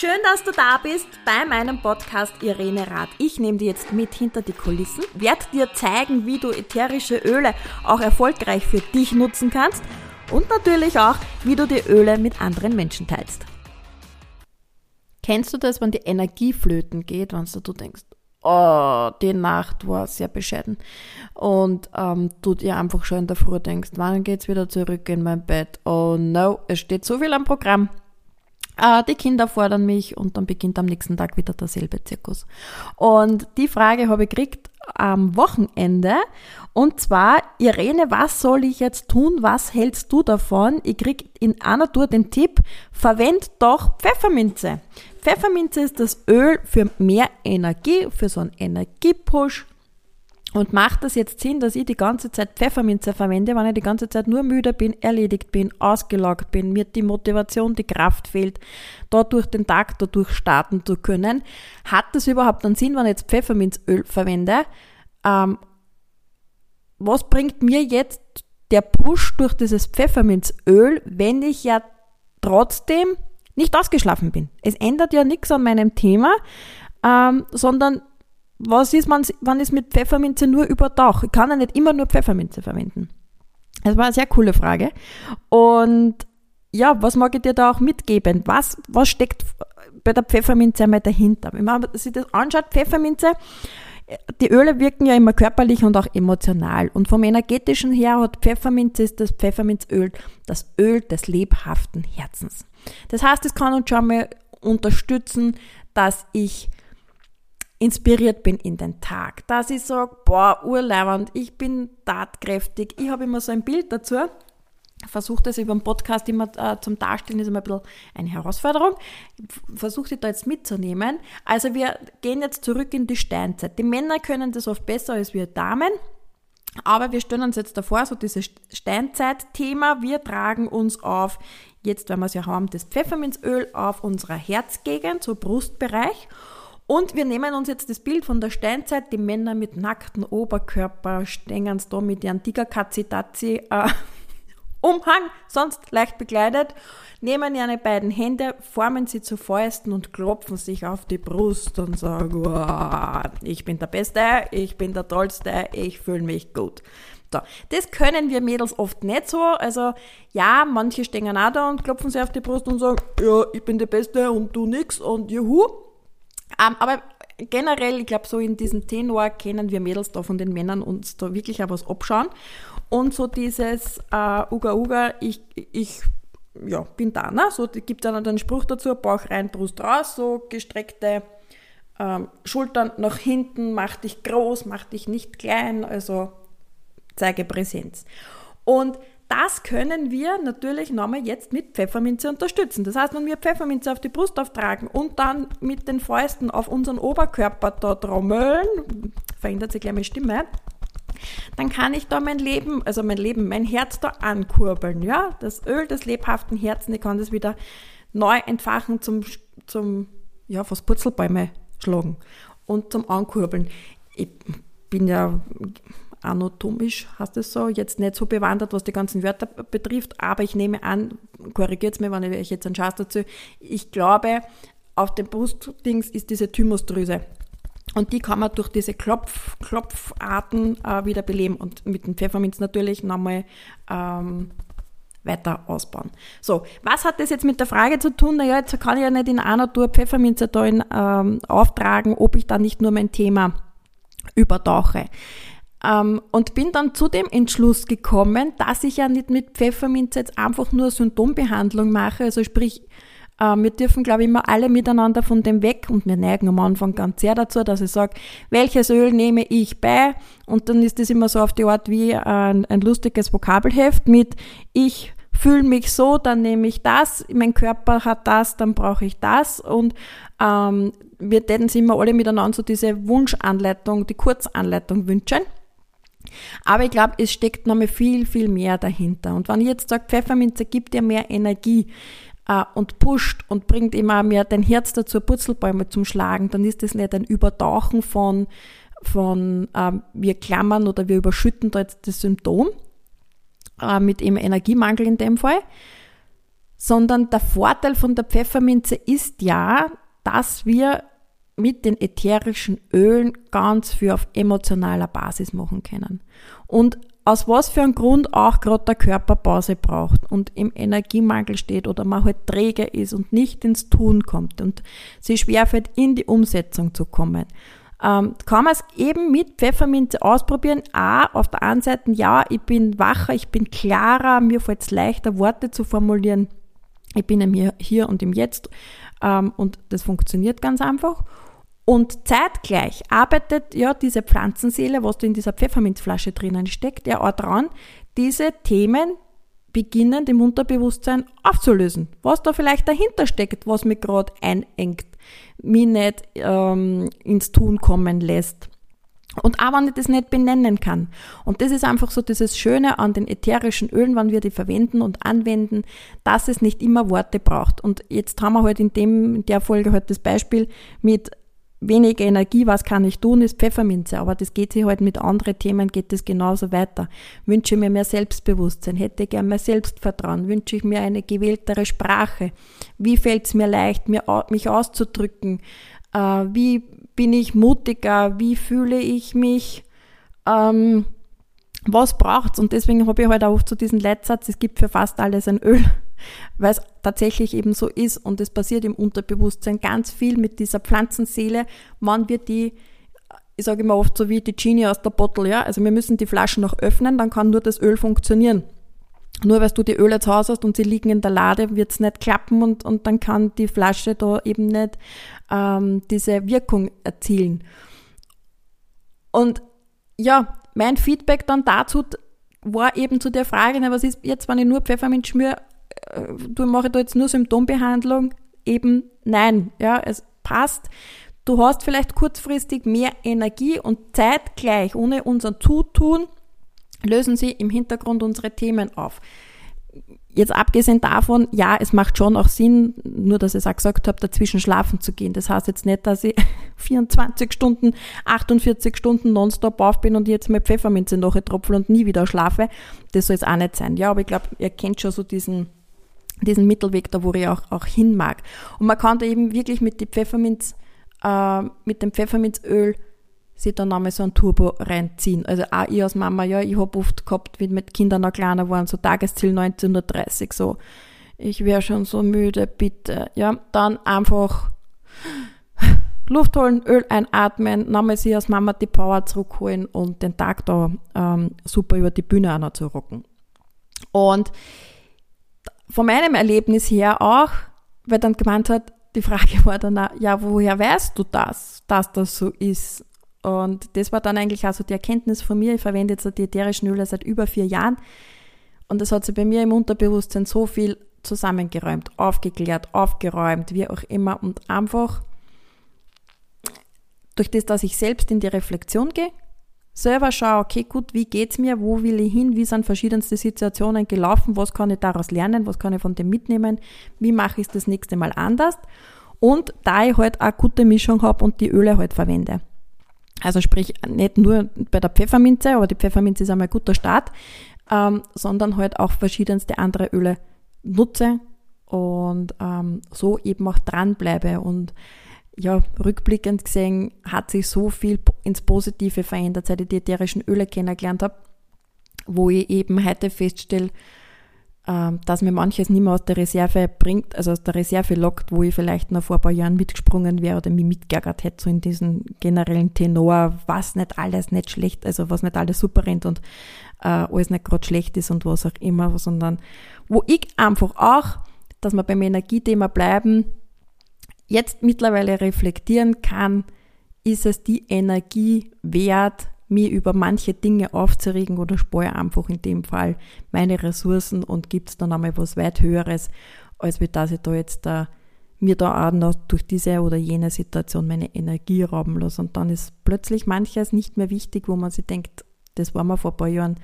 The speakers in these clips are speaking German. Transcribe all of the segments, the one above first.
Schön, dass du da bist bei meinem Podcast Irene Rath. Ich nehme dir jetzt mit hinter die Kulissen, werde dir zeigen, wie du ätherische Öle auch erfolgreich für dich nutzen kannst und natürlich auch, wie du die Öle mit anderen Menschen teilst. Kennst du das, wenn die Energie flöten geht, wenn du denkst, oh, die Nacht war sehr bescheiden und ähm, du dir einfach schon in der Früh denkst, wann geht's wieder zurück in mein Bett? Oh no, es steht so viel am Programm. Äh, die Kinder fordern mich und dann beginnt am nächsten Tag wieder derselbe Zirkus. Und die Frage habe ich gekriegt am Wochenende. Und zwar, Irene, was soll ich jetzt tun? Was hältst du davon? Ich krieg in einer Tour den Tipp, verwend doch Pfefferminze. Pfefferminze ist das Öl für mehr Energie, für so einen Energiepush. Und macht das jetzt Sinn, dass ich die ganze Zeit Pfefferminze verwende, wenn ich die ganze Zeit nur müde bin, erledigt bin, ausgelaugt bin, mir die Motivation, die Kraft fehlt, da durch den Tag dadurch starten zu können? Hat das überhaupt einen Sinn, wenn ich jetzt Pfefferminzöl verwende? Ähm, was bringt mir jetzt der Push durch dieses Pfefferminzöl, wenn ich ja trotzdem nicht ausgeschlafen bin? Es ändert ja nichts an meinem Thema, ähm, sondern was ist, ich es mit Pfefferminze nur übertauche? Ich kann ja nicht immer nur Pfefferminze verwenden. Das war eine sehr coole Frage. Und ja, was mag ich dir da auch mitgeben? Was, was steckt bei der Pfefferminze einmal dahinter? Wenn man sich das anschaut, Pfefferminze, die Öle wirken ja immer körperlich und auch emotional. Und vom energetischen her hat Pfefferminze ist das Pfefferminzöl das Öl des lebhaften Herzens. Das heißt, es kann uns schon mal unterstützen, dass ich inspiriert bin in den Tag, dass ich sage, boah, urleibend, ich bin tatkräftig. Ich habe immer so ein Bild dazu, versuche das über den Podcast immer äh, zum Darstellen, ist immer ein bisschen eine Herausforderung. Versuche da jetzt mitzunehmen. Also wir gehen jetzt zurück in die Steinzeit. Die Männer können das oft besser als wir Damen. Aber wir stellen uns jetzt davor, so dieses Steinzeit-Thema. Wir tragen uns auf, jetzt, wenn wir es ja haben, das Pfefferminzöl auf unserer Herzgegend, so Brustbereich. Und wir nehmen uns jetzt das Bild von der Steinzeit, die Männer mit nacktem Oberkörper, stehen da mit ihren Tigerkatzi-Tazi äh, Umhang, sonst leicht bekleidet, nehmen ihre beiden Hände, formen sie zu Fäusten und klopfen sich auf die Brust und sagen, wow, ich bin der Beste, ich bin der Tollste, ich fühle mich gut. So, das können wir Mädels oft nicht so. Also ja, manche stehen auch da und klopfen sich auf die Brust und sagen, ja, ich bin der Beste und du nix und juhu. Ähm, aber generell, ich glaube, so in diesem Tenor kennen wir Mädels da von den Männern uns da wirklich auch was abschauen. Und so dieses äh, Uga Uga, ich, ich ja, bin da, ne? So gibt es dann einen Spruch dazu, Bauch rein, Brust raus, so gestreckte ähm, Schultern nach hinten, mach dich groß, mach dich nicht klein, also zeige Präsenz. Und das können wir natürlich nochmal jetzt mit Pfefferminze unterstützen. Das heißt, wenn wir Pfefferminze auf die Brust auftragen und dann mit den Fäusten auf unseren Oberkörper da trommeln, verändert sich gleich meine Stimme, dann kann ich da mein Leben, also mein Leben, mein Herz da ankurbeln. Ja, das Öl des lebhaften Herzens, ich kann das wieder neu entfachen zum, zum ja, fast Purzelbäume schlagen und zum Ankurbeln. Ich bin ja anatomisch, heißt es so, jetzt nicht so bewandert, was die ganzen Wörter betrifft, aber ich nehme an, korrigiert mir, wenn ich euch jetzt einen Schatz dazu, ich glaube, auf dem Brustdings ist diese Thymusdrüse. Und die kann man durch diese Klopf, Klopfarten äh, wieder beleben und mit dem Pfefferminz natürlich nochmal ähm, weiter ausbauen. So, was hat das jetzt mit der Frage zu tun? Naja, jetzt kann ich ja nicht in einer Tour Pfefferminze da in, ähm, auftragen, ob ich da nicht nur mein Thema übertauche. Ähm, und bin dann zu dem Entschluss gekommen, dass ich ja nicht mit Pfefferminz jetzt einfach nur Symptombehandlung mache, also sprich, äh, wir dürfen, glaube ich, immer alle miteinander von dem weg und wir neigen am Anfang ganz sehr dazu, dass ich sage, welches Öl nehme ich bei? Und dann ist das immer so auf die Art wie ein, ein lustiges Vokabelheft mit ich fühle mich so, dann nehme ich das, mein Körper hat das, dann brauche ich das und ähm, wir täten uns immer alle miteinander so diese Wunschanleitung, die Kurzanleitung wünschen. Aber ich glaube, es steckt noch mal viel, viel mehr dahinter. Und wenn ich jetzt sage, Pfefferminze gibt dir mehr Energie äh, und pusht und bringt immer mehr dein Herz dazu, Purzelbäume zum Schlagen, dann ist das nicht ein Übertauchen von, von äh, wir klammern oder wir überschütten da jetzt das Symptom äh, mit eben Energiemangel in dem Fall, sondern der Vorteil von der Pfefferminze ist ja, dass wir mit den ätherischen Ölen ganz viel auf emotionaler Basis machen können. Und aus was für einem Grund auch gerade der Körper Pause braucht und im Energiemangel steht oder man halt träge ist und nicht ins Tun kommt und sich schwerfällt, in die Umsetzung zu kommen, ähm, kann man es eben mit Pfefferminze ausprobieren. A, auf der einen Seite, ja, ich bin wacher, ich bin klarer, mir fällt es leichter, Worte zu formulieren. Ich bin im Hier und im Jetzt ähm, und das funktioniert ganz einfach. Und zeitgleich arbeitet ja diese Pflanzenseele, was da in dieser Pfefferminzflasche drinnen steckt, ja auch dran, diese Themen beginnen im Unterbewusstsein aufzulösen. Was da vielleicht dahinter steckt, was mich gerade einengt, mich nicht ähm, ins Tun kommen lässt. Und auch wenn ich das nicht benennen kann. Und das ist einfach so dieses Schöne an den ätherischen Ölen, wenn wir die verwenden und anwenden, dass es nicht immer Worte braucht. Und jetzt haben wir halt in in der Folge halt das Beispiel mit weniger Energie, was kann ich tun, ist Pfefferminze. Aber das geht sich halt mit anderen Themen, geht es genauso weiter. Wünsche mir mehr Selbstbewusstsein, hätte gern mehr Selbstvertrauen, wünsche ich mir eine gewähltere Sprache. Wie fällt es mir leicht, mich auszudrücken? Äh, wie bin ich mutiger? Wie fühle ich mich? Ähm, was braucht's? Und deswegen habe ich halt auch so diesen Leitsatz, es gibt für fast alles ein Öl, weil es tatsächlich eben so ist und es passiert im Unterbewusstsein ganz viel mit dieser Pflanzenseele, wann wir die, ich sage immer oft so wie die Genie aus der Bottle, ja, also wir müssen die Flaschen noch öffnen, dann kann nur das Öl funktionieren. Nur weil du die Öle zu Hause hast und sie liegen in der Lade, wird's nicht klappen und, und dann kann die Flasche da eben nicht ähm, diese Wirkung erzielen. Und ja, mein Feedback dann dazu war eben zu der Frage, was ist jetzt, wenn ich nur Pfefferminz schmüre, äh, du mache da jetzt nur Symptombehandlung? Eben nein, ja, es passt. Du hast vielleicht kurzfristig mehr Energie und zeitgleich, ohne unser Zutun, lösen sie im Hintergrund unsere Themen auf. Jetzt abgesehen davon, ja, es macht schon auch Sinn, nur dass ich es auch gesagt habe, dazwischen schlafen zu gehen. Das heißt jetzt nicht, dass ich 24 Stunden, 48 Stunden nonstop auf bin und jetzt mit Pfefferminze nachher tropfe und nie wieder schlafe. Das soll es auch nicht sein. Ja, aber ich glaube, ihr kennt schon so diesen, diesen Mittelweg da, wo ich auch, auch hin mag. Und man kann da eben wirklich mit, die Pfefferminz, äh, mit dem Pfefferminzöl sich dann einmal so ein Turbo reinziehen. Also auch ich als Mama, ja, ich habe oft gehabt, wie mit Kindern noch kleiner waren, so Tagesziel 1930, so, ich wäre schon so müde, bitte. Ja, dann einfach Luft holen, Öl einatmen, nochmal sich als Mama die Power zurückholen und den Tag da ähm, super über die Bühne auch noch zu rocken. Und von meinem Erlebnis her auch, weil dann gemeint hat, die Frage war dann auch, ja, woher weißt du das, dass das so ist? Und das war dann eigentlich also die Erkenntnis von mir. Ich verwende jetzt die ätherischen Öle seit über vier Jahren. Und das hat sich bei mir im Unterbewusstsein so viel zusammengeräumt, aufgeklärt, aufgeräumt, wie auch immer. Und einfach durch das, dass ich selbst in die Reflexion gehe, selber schaue, okay, gut, wie geht's mir, wo will ich hin, wie sind verschiedenste Situationen gelaufen, was kann ich daraus lernen, was kann ich von dem mitnehmen, wie mache ich es das nächste Mal anders. Und da ich halt eine gute Mischung habe und die Öle halt verwende. Also sprich, nicht nur bei der Pfefferminze, aber die Pfefferminze ist einmal ein guter Start, ähm, sondern halt auch verschiedenste andere Öle nutze und ähm, so eben auch dranbleibe. Und ja, rückblickend gesehen hat sich so viel ins Positive verändert, seit ich die ätherischen Öle kennengelernt habe, wo ich eben heute feststelle, ähm, dass mir manches nicht mehr aus der Reserve bringt, also aus der Reserve lockt, wo ich vielleicht noch vor ein paar Jahren mitgesprungen wäre oder mich mitgeärgert hätte, so in diesen generellen Tenor, was nicht alles nicht schlecht, also was nicht alles super rennt und äh, alles nicht gerade schlecht ist und was auch immer, sondern wo ich einfach auch, dass wir beim Energiethema bleiben, jetzt mittlerweile reflektieren kann, ist es die Energie wert, mir über manche Dinge aufzuregen oder spare einfach in dem Fall meine Ressourcen und gibt es dann einmal was weit Höheres, als wie dass ich da jetzt da, mir da auch noch durch diese oder jene Situation meine Energie rauben lasse. Und dann ist plötzlich manches nicht mehr wichtig, wo man sich denkt, das war mir vor ein paar Jahren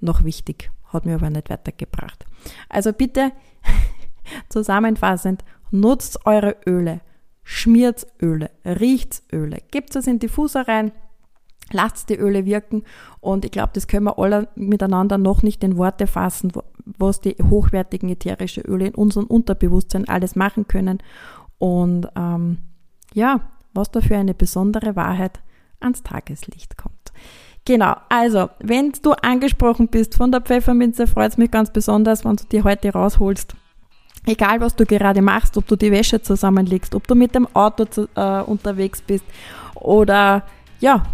noch wichtig, hat mir aber nicht weitergebracht. Also bitte zusammenfassend, nutzt eure Öle, schmiert Öle, riecht Öle, gebt es in Diffuser rein, lasst die Öle wirken. Und ich glaube, das können wir alle miteinander noch nicht in Worte fassen, was die hochwertigen ätherischen Öle in unserem Unterbewusstsein alles machen können. Und ähm, ja, was da für eine besondere Wahrheit ans Tageslicht kommt. Genau, also, wenn du angesprochen bist von der Pfefferminze, freut es mich ganz besonders, wenn du die heute rausholst. Egal, was du gerade machst, ob du die Wäsche zusammenlegst, ob du mit dem Auto zu, äh, unterwegs bist oder ja,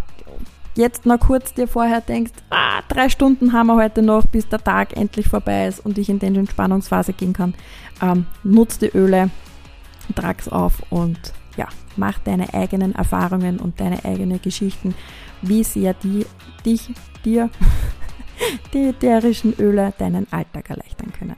jetzt noch kurz dir vorher denkst, ah, drei Stunden haben wir heute noch, bis der Tag endlich vorbei ist und ich in die Entspannungsphase gehen kann. Ähm, nutz die Öle, trag's auf und ja, mach deine eigenen Erfahrungen und deine eigenen Geschichten wie sehr die, dich, dir die ätherischen Öle deinen Alltag erleichtern können.